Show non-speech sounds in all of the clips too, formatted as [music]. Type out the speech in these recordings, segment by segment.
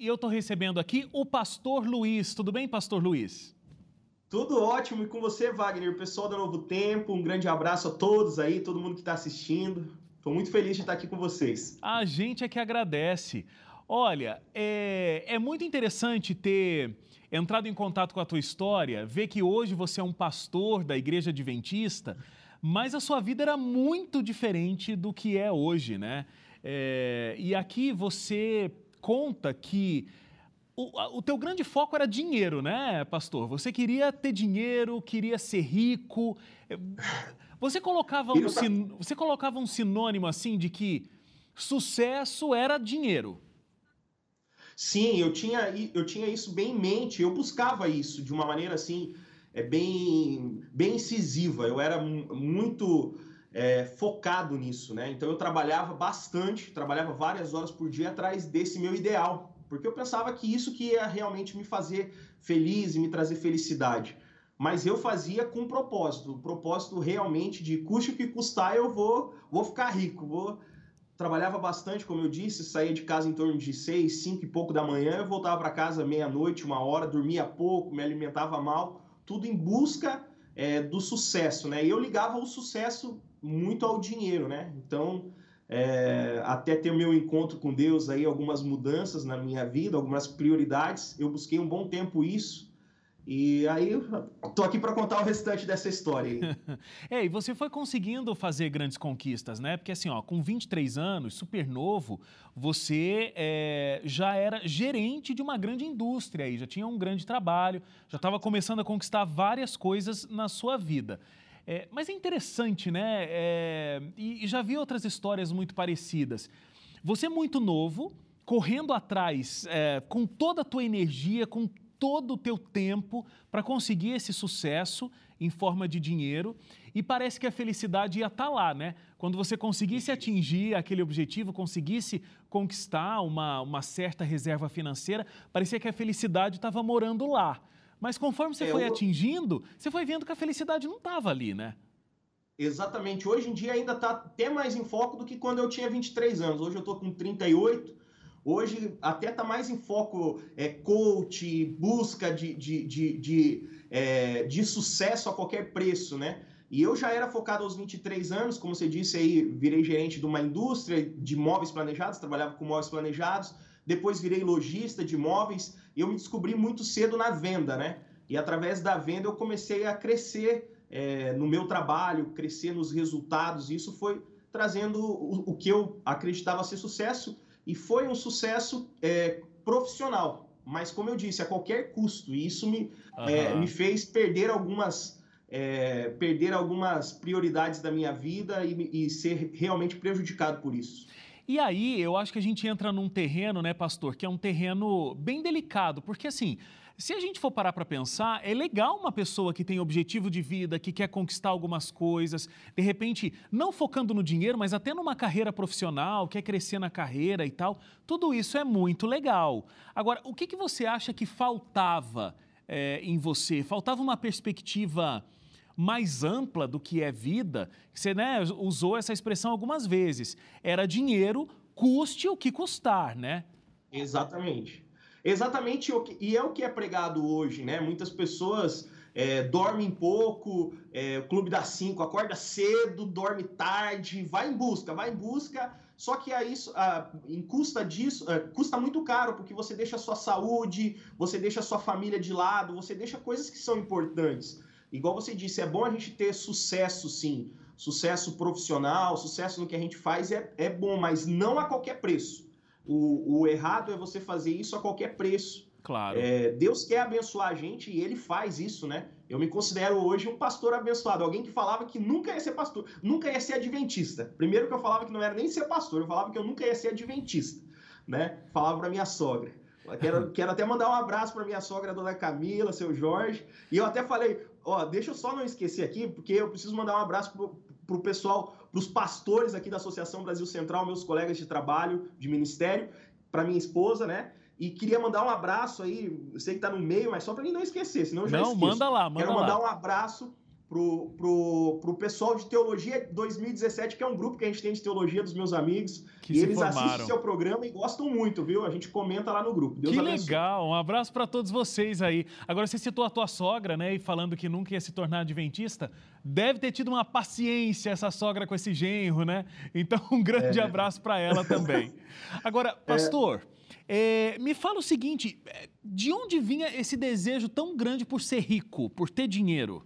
E eu estou recebendo aqui o Pastor Luiz. Tudo bem, Pastor Luiz? Tudo ótimo. E com você, Wagner, o pessoal da Novo Tempo, um grande abraço a todos aí, todo mundo que está assistindo. Estou muito feliz de estar aqui com vocês. A gente é que agradece. Olha, é, é muito interessante ter entrado em contato com a tua história, ver que hoje você é um pastor da Igreja Adventista, mas a sua vida era muito diferente do que é hoje, né? É, e aqui você conta que o, o teu grande foco era dinheiro, né, pastor? Você queria ter dinheiro, queria ser rico. É, você colocava um, sin, você colocava um sinônimo assim de que sucesso era dinheiro. Sim, eu tinha, eu tinha isso bem em mente, eu buscava isso de uma maneira assim, é bem, bem incisiva. Eu era muito é, focado nisso, né? Então eu trabalhava bastante, trabalhava várias horas por dia atrás desse meu ideal, porque eu pensava que isso que ia realmente me fazer feliz e me trazer felicidade. Mas eu fazia com propósito, propósito realmente de custe o que custar, eu vou, vou ficar rico, vou trabalhava bastante, como eu disse, saía de casa em torno de seis, cinco e pouco da manhã, eu voltava para casa meia-noite, uma hora, dormia pouco, me alimentava mal, tudo em busca é, do sucesso, né? E eu ligava o sucesso muito ao dinheiro, né? Então, é, até ter meu encontro com Deus aí, algumas mudanças na minha vida, algumas prioridades, eu busquei um bom tempo isso. E aí, tô aqui para contar o restante dessa história [laughs] é, e você foi conseguindo fazer grandes conquistas, né? Porque assim, ó, com 23 anos, super novo, você é, já era gerente de uma grande indústria aí, já tinha um grande trabalho, já estava começando a conquistar várias coisas na sua vida. É, mas é interessante, né? É, e, e já vi outras histórias muito parecidas. Você é muito novo, correndo atrás é, com toda a tua energia, com todo o teu tempo para conseguir esse sucesso em forma de dinheiro e parece que a felicidade ia estar tá lá, né? Quando você conseguisse atingir aquele objetivo, conseguisse conquistar uma, uma certa reserva financeira, parecia que a felicidade estava morando lá. Mas conforme você é, foi eu... atingindo, você foi vendo que a felicidade não estava ali, né? Exatamente. Hoje em dia ainda está até mais em foco do que quando eu tinha 23 anos. Hoje eu estou com 38. Hoje até está mais em foco é, coach, busca de, de, de, de, é, de sucesso a qualquer preço, né? E eu já era focado aos 23 anos, como você disse aí, virei gerente de uma indústria de móveis planejados, trabalhava com móveis planejados, depois virei lojista de móveis e eu me descobri muito cedo na venda, né? E através da venda eu comecei a crescer é, no meu trabalho, crescer nos resultados, e isso foi trazendo o, o, que eu acreditava ser sucesso, e foi um sucesso é, profissional, mas como eu disse, a qualquer custo, e isso me, uhum. é, me fez perder algumas. É, perder algumas prioridades da minha vida e, e ser realmente prejudicado por isso. E aí, eu acho que a gente entra num terreno, né, pastor, que é um terreno bem delicado, porque assim, se a gente for parar para pensar, é legal uma pessoa que tem objetivo de vida, que quer conquistar algumas coisas, de repente, não focando no dinheiro, mas até numa carreira profissional, quer crescer na carreira e tal. Tudo isso é muito legal. Agora, o que, que você acha que faltava é, em você? Faltava uma perspectiva mais ampla do que é vida, você né, usou essa expressão algumas vezes. Era dinheiro, custe o que custar, né? Exatamente. Exatamente, e é o que é pregado hoje, né? Muitas pessoas é, dormem pouco, é, o clube das cinco, acorda cedo, dorme tarde, vai em busca, vai em busca, só que aí, a, em custa disso, é, custa muito caro, porque você deixa a sua saúde, você deixa a sua família de lado, você deixa coisas que são importantes. Igual você disse, é bom a gente ter sucesso, sim. Sucesso profissional, sucesso no que a gente faz é, é bom, mas não a qualquer preço. O, o errado é você fazer isso a qualquer preço. Claro. É, Deus quer abençoar a gente e ele faz isso, né? Eu me considero hoje um pastor abençoado. Alguém que falava que nunca ia ser pastor, nunca ia ser adventista. Primeiro que eu falava que não era nem ser pastor, eu falava que eu nunca ia ser adventista, né? Falava para minha sogra. Quero, [laughs] quero até mandar um abraço para minha sogra, dona Camila, seu Jorge. E eu até falei, ó, deixa eu só não esquecer aqui, porque eu preciso mandar um abraço para o pessoal, para os pastores aqui da Associação Brasil Central, meus colegas de trabalho, de ministério, para minha esposa, né? E queria mandar um abraço aí, eu sei que tá no meio, mas só para mim não esquecer, senão eu já não, esqueço. manda lá, manda Quero mandar lá. um abraço pro, pro, pro pessoal de Teologia 2017, que é um grupo que a gente tem de teologia dos meus amigos. Que e eles formaram. assistem seu programa e gostam muito, viu? A gente comenta lá no grupo. Deus que abençoe. legal! Um abraço para todos vocês aí. Agora, você citou a tua sogra, né? E falando que nunca ia se tornar adventista. Deve ter tido uma paciência essa sogra com esse genro, né? Então, um grande é. abraço para ela também. [laughs] Agora, é. pastor. É. É, me fala o seguinte: é, de onde vinha esse desejo tão grande por ser rico, por ter dinheiro?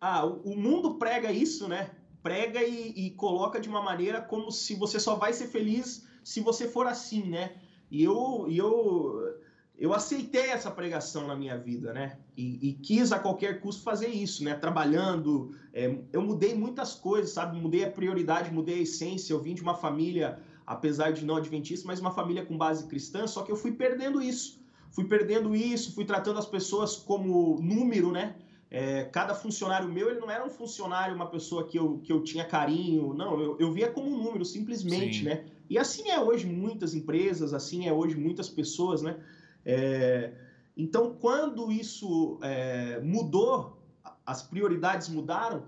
Ah, o, mundo prega isso, né? Prega e, e, coloca de uma maneira como se você só vai ser feliz se você for assim, né? E eu, eu, eu aceitei essa pregação na minha vida, né? E, e quis a qualquer custo fazer isso, né? Trabalhando, é, eu mudei muitas coisas, sabe? Mudei a prioridade, mudei a essência. Eu vim de uma família, apesar de não adventista, mas uma família com base cristã. Só que eu fui perdendo isso, fui perdendo isso, fui tratando as pessoas como número, né? É, cada funcionário meu, ele não era um funcionário, uma pessoa que eu, que eu tinha carinho, não, eu, eu via como um número, simplesmente, Sim. né? E assim é hoje muitas empresas, assim é hoje muitas pessoas, né? É, então, quando isso é, mudou, as prioridades mudaram,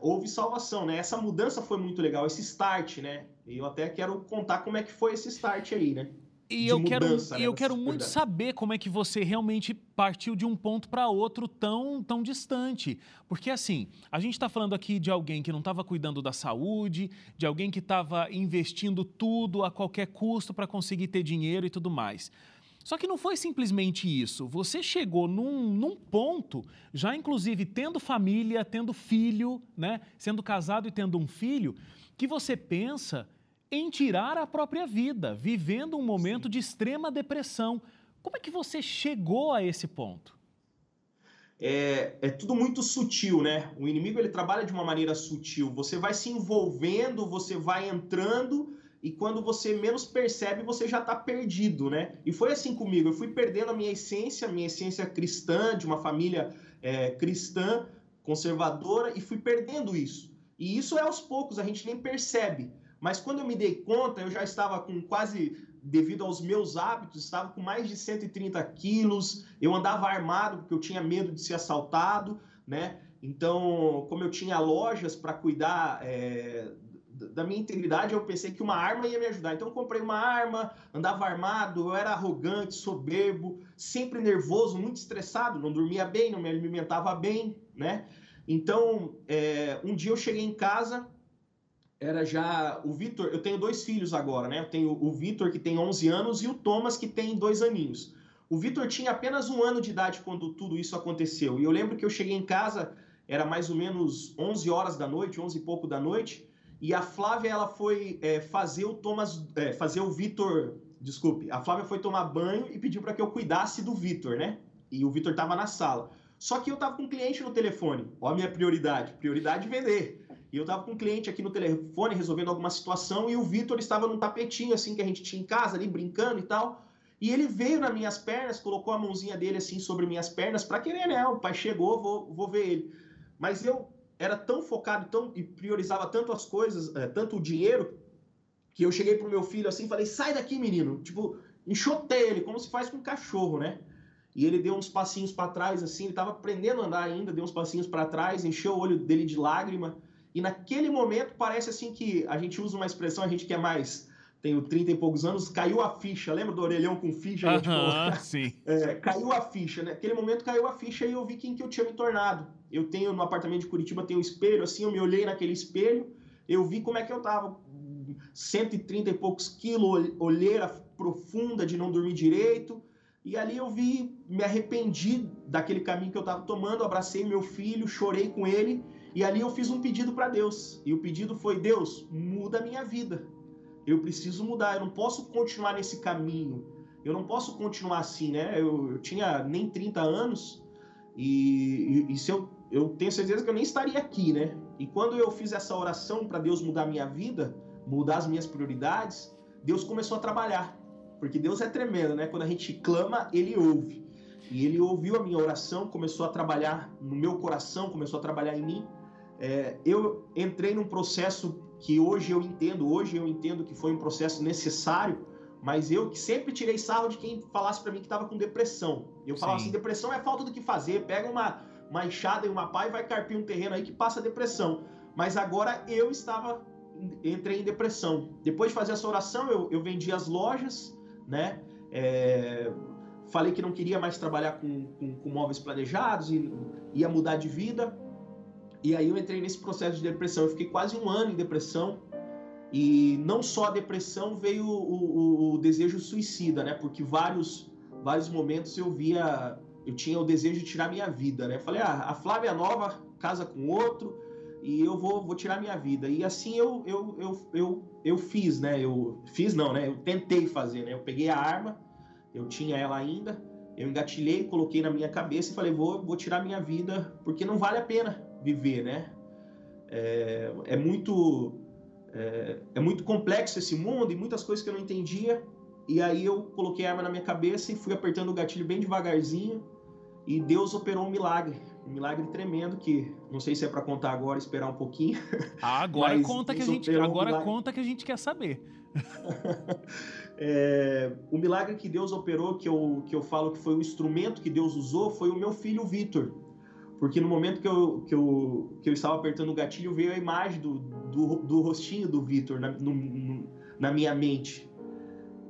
houve salvação, né? Essa mudança foi muito legal, esse start, né? E eu até quero contar como é que foi esse start aí, né? E eu quero, né, eu quero muito saber como é que você realmente partiu de um ponto para outro tão, tão distante. Porque, assim, a gente está falando aqui de alguém que não estava cuidando da saúde, de alguém que estava investindo tudo a qualquer custo para conseguir ter dinheiro e tudo mais. Só que não foi simplesmente isso. Você chegou num, num, ponto, já inclusive tendo família, tendo filho, né? sendo casado e tendo um filho, que você pensa em tirar a própria vida, vivendo um momento Sim. de extrema depressão. Como é que você chegou a esse ponto? É, é, tudo muito sutil, né? O inimigo ele trabalha de uma maneira sutil. Você vai se envolvendo, você vai entrando e quando você menos percebe, você já está perdido, né? E foi assim comigo. Eu fui perdendo a minha essência, a minha essência cristã, de uma família é, cristã, conservadora, e fui perdendo isso. E isso é aos poucos, a gente nem percebe. Mas quando eu me dei conta, eu já estava com quase, devido aos meus hábitos, estava com mais de 130 quilos, eu andava armado porque eu tinha medo de ser assaltado, né? Então, como eu tinha lojas para cuidar é, da minha integridade, eu pensei que uma arma ia me ajudar. Então, eu comprei uma arma, andava armado, eu era arrogante, soberbo, sempre nervoso, muito estressado, não dormia bem, não me alimentava bem, né? Então, é, um dia eu cheguei em casa, era já o Vitor, eu tenho dois filhos agora, né? Eu tenho o Vitor que tem 11 anos e o Thomas que tem dois aninhos. O Vitor tinha apenas um ano de idade quando tudo isso aconteceu. E eu lembro que eu cheguei em casa, era mais ou menos 11 horas da noite, 11 e pouco da noite, e a Flávia ela foi é, fazer o Thomas, é, fazer o Vitor, desculpe, a Flávia foi tomar banho e pediu para que eu cuidasse do Vitor, né? E o Vitor estava na sala. Só que eu estava com um cliente no telefone. Ó a minha prioridade, prioridade vender. E eu estava com um cliente aqui no telefone resolvendo alguma situação e o Vitor estava num tapetinho assim que a gente tinha em casa ali brincando e tal. E ele veio nas minhas pernas, colocou a mãozinha dele assim sobre minhas pernas para querer, né? O pai chegou, vou, vou ver ele. Mas eu era tão focado tão, e priorizava tanto as coisas, é, tanto o dinheiro, que eu cheguei pro meu filho assim e falei: sai daqui, menino. Tipo, enxotei ele, como se faz com um cachorro, né? E ele deu uns passinhos para trás, assim, ele estava aprendendo a andar ainda, deu uns passinhos para trás, encheu o olho dele de lágrima. E naquele momento parece assim que a gente usa uma expressão, a gente que é mais tenho 30 e poucos anos, caiu a ficha. Lembra do orelhão com ficha? Uh -huh, tipo, sim. É, caiu a ficha, né? Naquele momento caiu a ficha e eu vi quem que eu tinha me tornado. Eu tenho no apartamento de Curitiba, tenho um espelho, assim, eu me olhei naquele espelho, eu vi como é que eu tava. 130 e poucos quilos, olheira profunda de não dormir direito. E ali eu vi, me arrependi daquele caminho que eu estava tomando, abracei meu filho, chorei com ele e ali eu fiz um pedido para Deus. E o pedido foi: Deus, muda a minha vida. Eu preciso mudar, eu não posso continuar nesse caminho. Eu não posso continuar assim, né? Eu, eu tinha nem 30 anos e, e, e, se eu, eu tenho certeza que eu nem estaria aqui, né? E quando eu fiz essa oração para Deus mudar a minha vida, mudar as minhas prioridades, Deus começou a trabalhar. Porque Deus é tremendo, né? Quando a gente clama, Ele ouve. E Ele ouviu a minha oração, começou a trabalhar no meu coração, começou a trabalhar em mim. É, eu entrei num processo que hoje eu entendo, hoje eu entendo que foi um processo necessário, mas eu que sempre tirei sarro de quem falasse para mim que estava com depressão. Eu falava Sim. assim, depressão é falta do que fazer, pega uma, uma enxada e uma pá e vai carpir um terreno aí que passa depressão. Mas agora eu estava entrei em depressão. Depois de fazer essa oração, eu, eu vendi as lojas, né? É, falei que não queria mais trabalhar com, com, com, móveis planejados e ia mudar de vida. E aí eu entrei nesse processo de depressão. Eu fiquei quase um ano em depressão. E não só a depressão, veio o, o, o desejo suicida, né? Porque vários, vários momentos eu via, eu tinha o desejo de tirar minha vida, né? Falei, ah, a Flávia Nova casa com outro, e eu vou, vou tirar minha vida. E assim eu, eu, eu, eu, eu fiz, né? Eu fiz não, né? Eu tentei fazer, né? Eu peguei a arma, eu tinha ela ainda, eu engatilhei, coloquei na minha cabeça e falei, vou, vou tirar minha vida, porque não vale a pena viver, né? É, é muito é, é muito complexo esse mundo e muitas coisas que eu não entendia. E aí eu coloquei a arma na minha cabeça e fui apertando o gatilho bem devagarzinho. E Deus operou um milagre um milagre tremendo que não sei se é para contar agora, esperar um pouquinho. Ah, [laughs] agora conta que a gente agora um conta que a gente quer saber. [laughs] é, o milagre que Deus operou, que eu, que eu falo que foi o instrumento que Deus usou, foi o meu filho Vitor. Porque no momento que eu, que eu, que eu estava apertando o gatilho, veio a imagem do, do, do rostinho do Vitor na, na minha mente.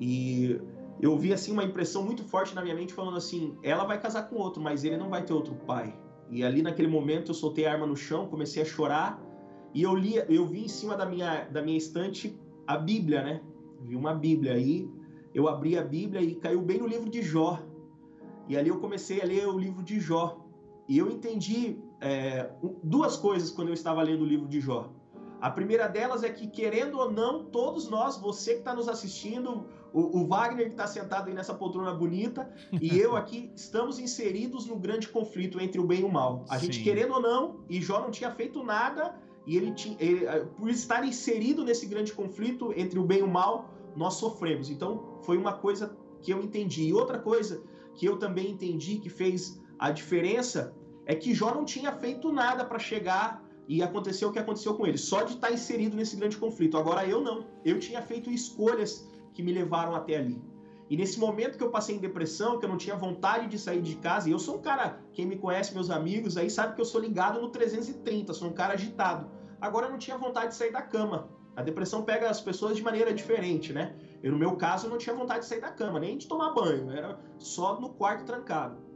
E eu vi assim uma impressão muito forte na minha mente falando assim, ela vai casar com outro, mas ele não vai ter outro pai. E ali naquele momento eu soltei a arma no chão, comecei a chorar e eu li, eu vi em cima da minha da minha estante a Bíblia, né? Vi uma Bíblia aí, eu abri a Bíblia e caiu bem no livro de Jó. E ali eu comecei a ler o livro de Jó. E eu entendi é, duas coisas quando eu estava lendo o livro de Jó. A primeira delas é que, querendo ou não, todos nós, você que está nos assistindo, o, o Wagner que está sentado aí nessa poltrona bonita, e [laughs] eu aqui, estamos inseridos no grande conflito entre o bem e o mal. A Sim. gente, querendo ou não, e Jó não tinha feito nada, e ele tinha, ele, eh, por estar inserido nesse grande conflito entre o bem e o mal, nós sofremos. Então, foi uma coisa que eu entendi. E outra coisa que eu também entendi que fez a diferença é que Jó não tinha feito nada para chegar e aconteceu o que aconteceu com ele, só de estar inserido nesse grande conflito. Agora eu não. Eu tinha feito escolhas que me levaram até ali. E nesse momento que eu passei em depressão, que eu não tinha vontade de sair de casa, e eu sou um cara, quem me conhece, meus amigos, aí sabe que eu sou ligado no 330, sou um cara agitado. Agora eu não tinha vontade de sair da cama. A depressão pega as pessoas de maneira diferente, né? Eu, no meu caso, eu não tinha vontade de sair da cama, nem de tomar banho, era só no quarto trancado.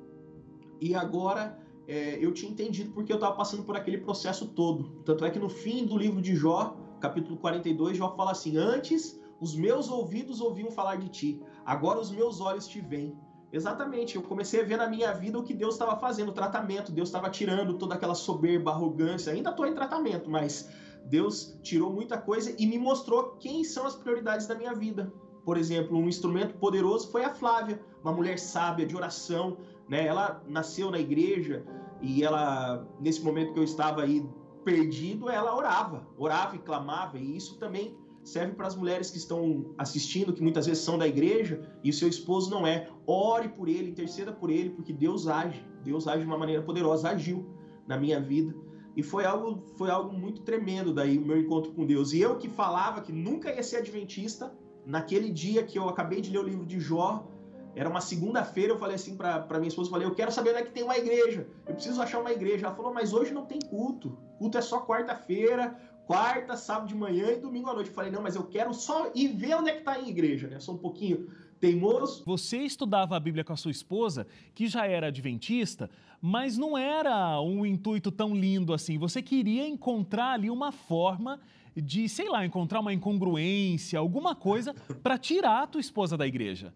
E agora é, eu tinha entendido porque eu estava passando por aquele processo todo. Tanto é que no fim do livro de Jó, capítulo 42, Jó fala assim: Antes os meus ouvidos ouviam falar de ti, agora os meus olhos te veem. Exatamente, eu comecei a ver na minha vida o que Deus estava fazendo, o tratamento. Deus estava tirando toda aquela soberba, arrogância. Ainda estou em tratamento, mas Deus tirou muita coisa e me mostrou quem são as prioridades da minha vida. Por exemplo, um instrumento poderoso foi a Flávia, uma mulher sábia de oração, né? Ela nasceu na igreja e ela, nesse momento que eu estava aí perdido, ela orava, orava e clamava, e isso também serve para as mulheres que estão assistindo, que muitas vezes são da igreja e o seu esposo não é. Ore por ele, interceda por ele, porque Deus age. Deus age de uma maneira poderosa, agiu na minha vida. E foi algo, foi algo muito tremendo daí o meu encontro com Deus. E eu que falava que nunca ia ser adventista, naquele dia que eu acabei de ler o livro de Jó, era uma segunda-feira, eu falei assim para minha esposa, falei, eu quero saber onde é que tem uma igreja. Eu preciso achar uma igreja. Ela falou, mas hoje não tem culto. Culto é só quarta-feira, quarta, sábado de manhã e domingo à noite. Eu falei, não, mas eu quero só ir ver onde é que tá a igreja, né? Eu sou um pouquinho teimoso. Você estudava a Bíblia com a sua esposa, que já era adventista, mas não era um intuito tão lindo assim. Você queria encontrar ali uma forma de, sei lá, encontrar uma incongruência, alguma coisa para tirar a tua esposa da igreja.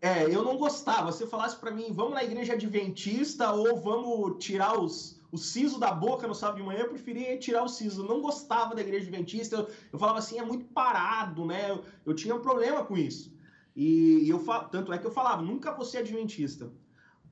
É, eu não gostava. Se falasse para mim, vamos na igreja adventista ou vamos tirar os, o siso da boca no sábado de manhã, eu preferia tirar o siso. Eu não gostava da igreja adventista. Eu, eu falava assim, é muito parado, né? Eu, eu tinha um problema com isso. E eu tanto é que eu falava, nunca vou ser adventista.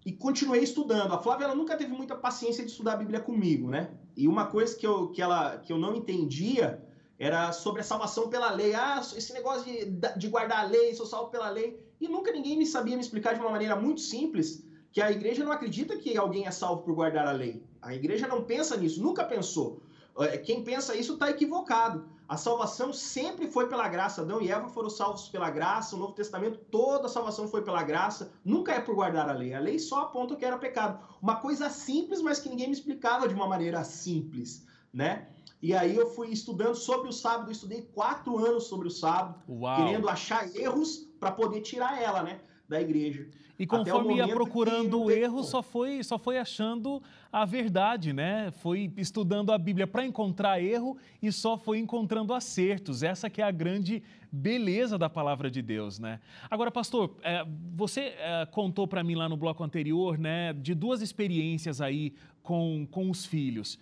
E continuei estudando. A Flávia ela nunca teve muita paciência de estudar a Bíblia comigo, né? E uma coisa que eu, que ela, que eu não entendia era sobre a salvação pela lei. Ah, esse negócio de, de guardar a lei, sou salvo pela lei. E nunca ninguém me sabia me explicar de uma maneira muito simples que a igreja não acredita que alguém é salvo por guardar a lei. A igreja não pensa nisso, nunca pensou. É, quem pensa isso está equivocado. A salvação sempre foi pela graça. Adão e Eva foram salvos pela graça. O Novo Testamento, toda a salvação foi pela graça. Nunca é por guardar a lei. A lei só aponta que era pecado. Uma coisa simples, mas que ninguém me explicava de uma maneira simples, né? E aí eu fui estudando sobre o sábado. Eu estudei quatro anos sobre o sábado, Uau. querendo achar erros para poder tirar ela, né? Da igreja. E conforme ia procurando o erro, só foi, só foi achando a verdade, né? Foi estudando a Bíblia para encontrar erro e só foi encontrando acertos. Essa que é a grande beleza da palavra de Deus, né? Agora, pastor, é, você é, contou para mim lá no bloco anterior, né, de duas experiências aí com, com os filhos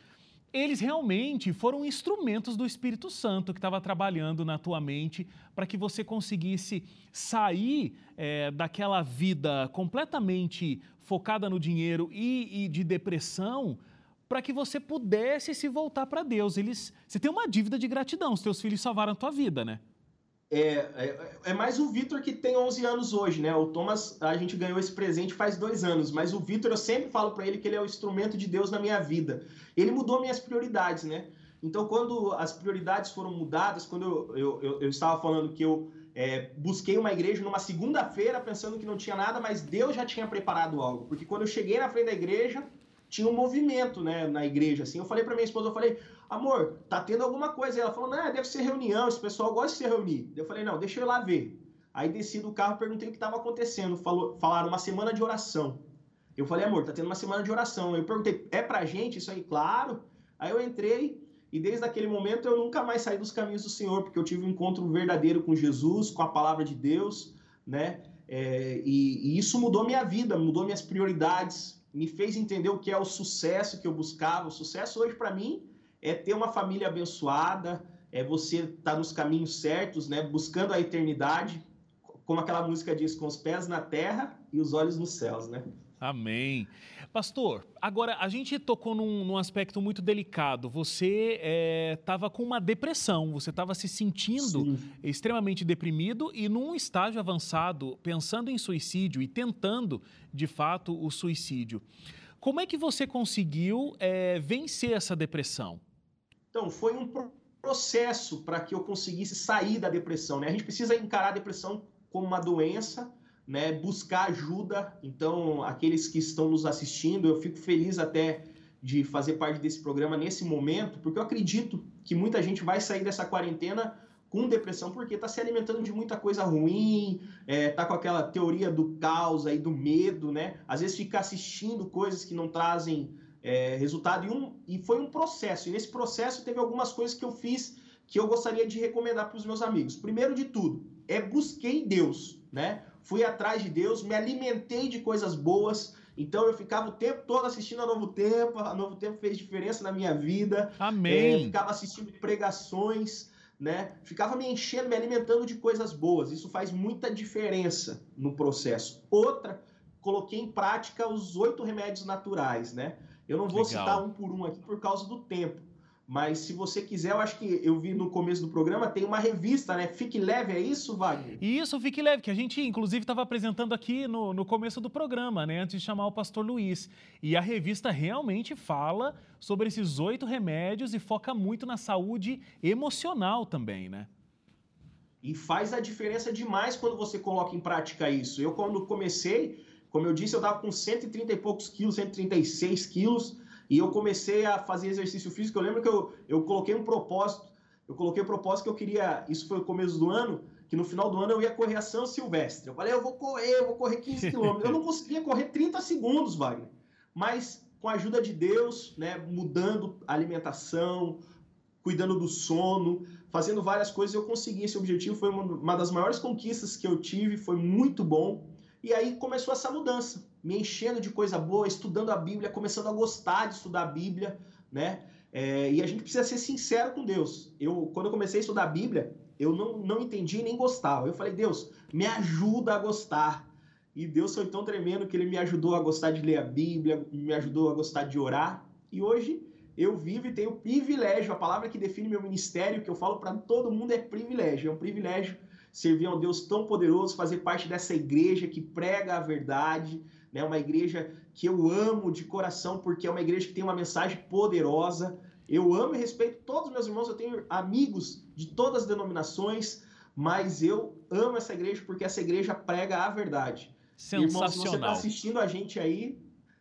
eles realmente foram instrumentos do Espírito Santo que estava trabalhando na tua mente para que você conseguisse sair é, daquela vida completamente focada no dinheiro e, e de depressão para que você pudesse se voltar para Deus. Eles, você tem uma dívida de gratidão, os teus filhos salvaram a tua vida, né? É, é, é, mais o Vitor que tem 11 anos hoje, né? O Thomas, a gente ganhou esse presente faz dois anos, mas o Vitor, eu sempre falo para ele que ele é o instrumento de Deus na minha vida. Ele mudou minhas prioridades, né? Então, quando as prioridades foram mudadas, quando eu, eu, eu, eu estava falando que eu é, busquei uma igreja numa segunda-feira pensando que não tinha nada, mas Deus já tinha preparado algo. Porque quando eu cheguei na frente da igreja, tinha um movimento né, na igreja. Assim. Eu falei para minha esposa, eu falei, amor, tá tendo alguma coisa. Ela falou, não, deve ser reunião, esse pessoal gosta de se reunir. Eu falei, não, deixa eu ir lá ver. Aí desci do carro, perguntei o que estava acontecendo. Falou, falaram uma semana de oração. Eu falei, amor, tá tendo uma semana de oração. Eu perguntei, é pra gente isso aí? Claro. Aí eu entrei e desde aquele momento eu nunca mais saí dos caminhos do Senhor, porque eu tive um encontro verdadeiro com Jesus, com a palavra de Deus, né? É, e, e isso mudou minha vida, mudou minhas prioridades, me fez entender o que é o sucesso que eu buscava. O sucesso hoje para mim é ter uma família abençoada, é você estar tá nos caminhos certos, né? Buscando a eternidade, como aquela música diz, com os pés na terra e os olhos nos céus, né? Amém. Pastor, agora a gente tocou num, num aspecto muito delicado. Você estava é, com uma depressão, você estava se sentindo Sim. extremamente deprimido e num estágio avançado, pensando em suicídio e tentando, de fato, o suicídio. Como é que você conseguiu é, vencer essa depressão? Então, foi um processo para que eu conseguisse sair da depressão. Né? A gente precisa encarar a depressão como uma doença, né? buscar ajuda. Então, aqueles que estão nos assistindo, eu fico feliz até de fazer parte desse programa nesse momento, porque eu acredito que muita gente vai sair dessa quarentena com depressão porque está se alimentando de muita coisa ruim, é, tá com aquela teoria do caos aí, do medo, né? Às vezes fica assistindo coisas que não trazem é, resultado. E, um, e foi um processo. E nesse processo teve algumas coisas que eu fiz que eu gostaria de recomendar para os meus amigos. Primeiro de tudo, é busquei Deus, né? Fui atrás de Deus, me alimentei de coisas boas. Então eu ficava o tempo todo assistindo a Novo Tempo. A Novo Tempo fez diferença na minha vida. Amém. É, ficava assistindo pregações, né? Ficava me enchendo, me alimentando de coisas boas. Isso faz muita diferença no processo. Outra, coloquei em prática os oito remédios naturais, né? Eu não vou Legal. citar um por um aqui por causa do tempo. Mas se você quiser, eu acho que eu vi no começo do programa, tem uma revista, né? Fique Leve, é isso, Wagner? Isso, Fique Leve, que a gente, inclusive, estava apresentando aqui no, no começo do programa, né? Antes de chamar o pastor Luiz. E a revista realmente fala sobre esses oito remédios e foca muito na saúde emocional também, né? E faz a diferença demais quando você coloca em prática isso. Eu, quando comecei, como eu disse, eu estava com 130 e poucos quilos, 136 quilos, e eu comecei a fazer exercício físico. Eu lembro que eu, eu coloquei um propósito, eu coloquei o um propósito que eu queria, isso foi o começo do ano, que no final do ano eu ia correr a São Silvestre. Eu falei, eu vou correr, eu vou correr 15 [laughs] quilômetros. Eu não conseguia correr 30 segundos, Wagner. Mas com a ajuda de Deus, né, mudando a alimentação, cuidando do sono, fazendo várias coisas, eu consegui esse objetivo. Foi uma, uma das maiores conquistas que eu tive, foi muito bom. E aí começou essa mudança, me enchendo de coisa boa, estudando a Bíblia, começando a gostar de estudar a Bíblia, né? É, e a gente precisa ser sincero com Deus. Eu, quando eu comecei a estudar a Bíblia, eu não, não entendi nem gostava. Eu falei, Deus, me ajuda a gostar. E Deus foi tão tremendo que ele me ajudou a gostar de ler a Bíblia, me ajudou a gostar de orar. E hoje eu vivo e tenho privilégio. A palavra que define meu ministério, que eu falo para todo mundo, é privilégio. É um privilégio servir a um Deus tão poderoso, fazer parte dessa igreja que prega a verdade, né? uma igreja que eu amo de coração, porque é uma igreja que tem uma mensagem poderosa. Eu amo e respeito todos os meus irmãos, eu tenho amigos de todas as denominações, mas eu amo essa igreja porque essa igreja prega a verdade. Sensacional. Irmão, se você está assistindo a gente aí,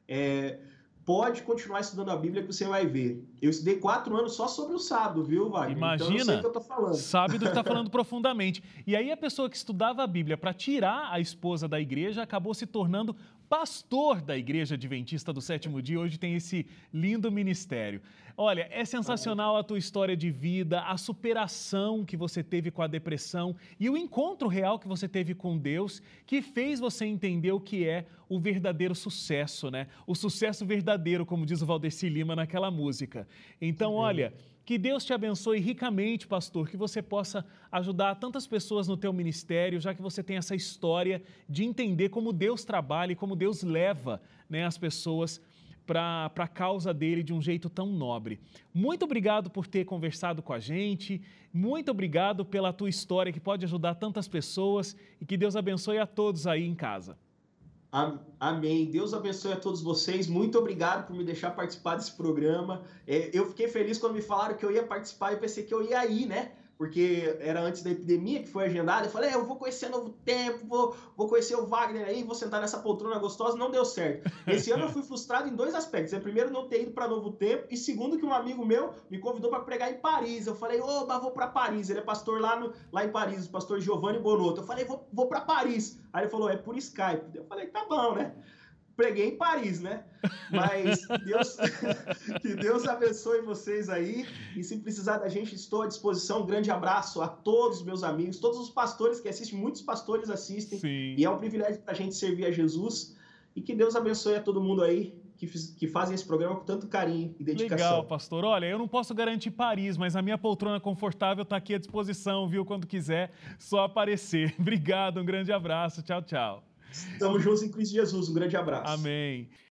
é, pode continuar estudando a Bíblia que você vai ver. Eu estudei quatro anos só sobre o sábado, viu, Wagner? Imagina, então eu sei o que eu tô falando. sabe do que está [laughs] falando profundamente. E aí a pessoa que estudava a Bíblia para tirar a esposa da igreja acabou se tornando pastor da Igreja Adventista do Sétimo Dia, hoje tem esse lindo ministério. Olha, é sensacional a tua história de vida, a superação que você teve com a depressão e o encontro real que você teve com Deus, que fez você entender o que é o verdadeiro sucesso, né? O sucesso verdadeiro, como diz o Valdeci Lima naquela música. Então, olha, que Deus te abençoe ricamente, pastor, que você possa ajudar tantas pessoas no teu ministério, já que você tem essa história de entender como Deus trabalha e como Deus leva né, as pessoas para a causa dele de um jeito tão nobre. Muito obrigado por ter conversado com a gente, muito obrigado pela tua história que pode ajudar tantas pessoas e que Deus abençoe a todos aí em casa. Amém. Deus abençoe a todos vocês. Muito obrigado por me deixar participar desse programa. É, eu fiquei feliz quando me falaram que eu ia participar. Eu pensei que eu ia ir, né? Porque era antes da epidemia que foi agendada. Eu falei, é, eu vou conhecer Novo Tempo, vou, vou conhecer o Wagner aí, vou sentar nessa poltrona gostosa. Não deu certo. Esse ano eu fui frustrado em dois aspectos. É, primeiro, não ter ido para Novo Tempo, e segundo, que um amigo meu me convidou para pregar em Paris. Eu falei, oba, vou para Paris. Ele é pastor lá, no, lá em Paris, o pastor Giovanni Bonotto. Eu falei, vou, vou para Paris. Aí ele falou, é por Skype. Eu falei, tá bom, né? Preguei em Paris, né? Mas Deus, [laughs] que Deus abençoe vocês aí. E se precisar da gente, estou à disposição. Um grande abraço a todos os meus amigos, todos os pastores que assistem, muitos pastores assistem. Sim. E é um privilégio para a gente servir a Jesus. E que Deus abençoe a todo mundo aí que, que fazem esse programa com tanto carinho e dedicação. Legal, pastor. Olha, eu não posso garantir Paris, mas a minha poltrona confortável está aqui à disposição, viu? Quando quiser, só aparecer. [laughs] Obrigado, um grande abraço. Tchau, tchau. Estamos juntos em Cristo Jesus. Um grande abraço. Amém.